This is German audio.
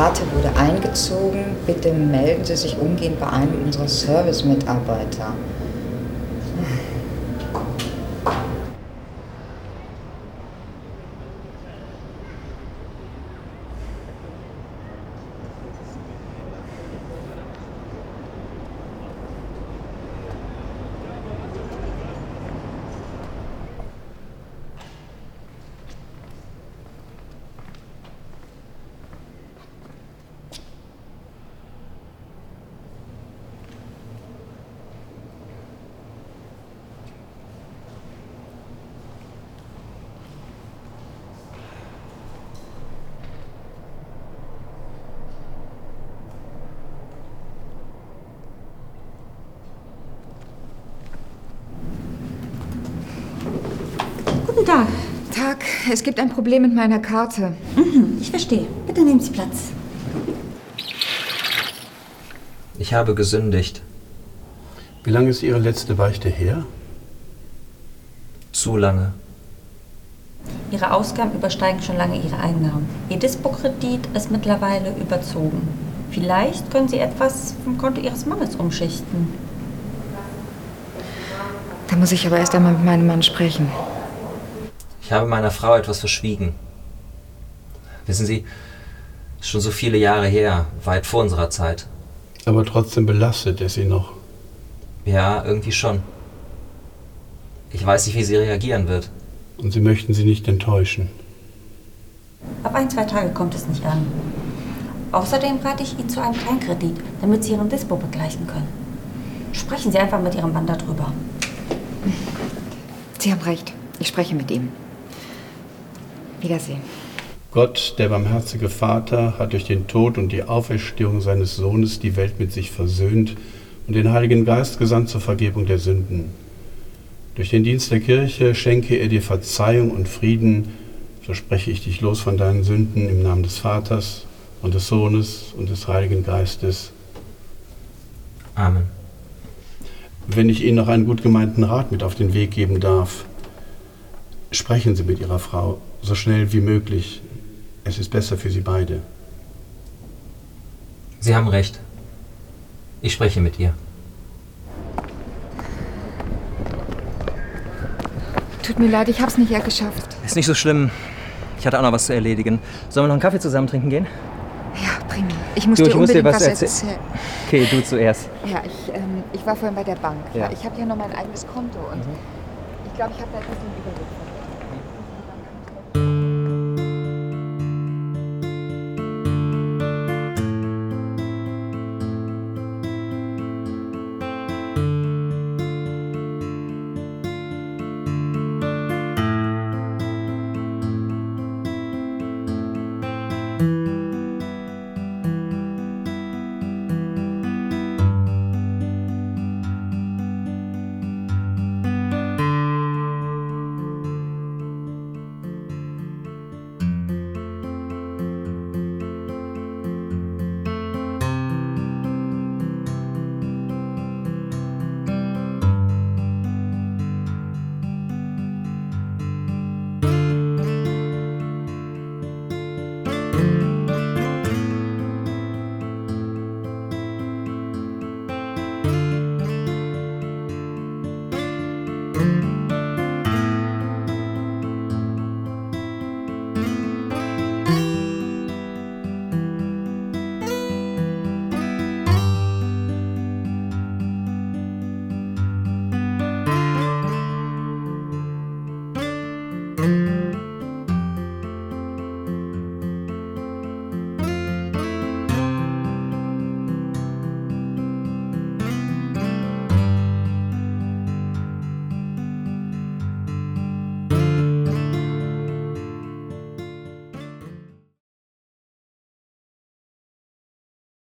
Karte wurde eingezogen. Bitte melden Sie sich umgehend bei einem unserer Service-Mitarbeiter. Es gibt ein Problem mit meiner Karte. Mhm, ich verstehe. Bitte nehmen Sie Platz. Ich habe gesündigt. Wie lange ist Ihre letzte Beichte her? Zu lange. Ihre Ausgaben übersteigen schon lange Ihre Einnahmen. Ihr Dispo-Kredit ist mittlerweile überzogen. Vielleicht können Sie etwas vom Konto Ihres Mannes umschichten. Da muss ich aber erst einmal mit meinem Mann sprechen. Ich habe meiner Frau etwas verschwiegen. Wissen Sie, schon so viele Jahre her, weit vor unserer Zeit. Aber trotzdem belastet es Sie noch. Ja, irgendwie schon. Ich weiß nicht, wie sie reagieren wird. Und Sie möchten sie nicht enttäuschen. Auf ein, zwei Tage kommt es nicht an. Außerdem rate ich Ihnen zu einem Kleinkredit, damit Sie Ihren Dispo begleichen können. Sprechen Sie einfach mit Ihrem Mann darüber. Sie haben recht. Ich spreche mit ihm. Wiedersehen. Gott, der barmherzige Vater, hat durch den Tod und die Auferstehung seines Sohnes die Welt mit sich versöhnt und den Heiligen Geist gesandt zur Vergebung der Sünden. Durch den Dienst der Kirche schenke er dir Verzeihung und Frieden, so spreche ich dich los von deinen Sünden im Namen des Vaters und des Sohnes und des Heiligen Geistes. Amen. Wenn ich Ihnen noch einen gut gemeinten Rat mit auf den Weg geben darf, sprechen Sie mit Ihrer Frau so schnell wie möglich. Es ist besser für Sie beide. Sie haben recht. Ich spreche mit ihr. Tut mir leid, ich hab's nicht eher geschafft. Ist nicht so schlimm. Ich hatte auch noch was zu erledigen. Sollen wir noch einen Kaffee zusammen trinken gehen? Ja, prima. Ich muss Du, dir ich muss dir unbedingt was was, erzäh- erzählen. Okay, du zuerst. Ja, ich, ähm, ich war vorhin bei der Bank. Ja. Ich habe ja noch mein eigenes Konto und ich glaube, ich habe da etwas den Überblick.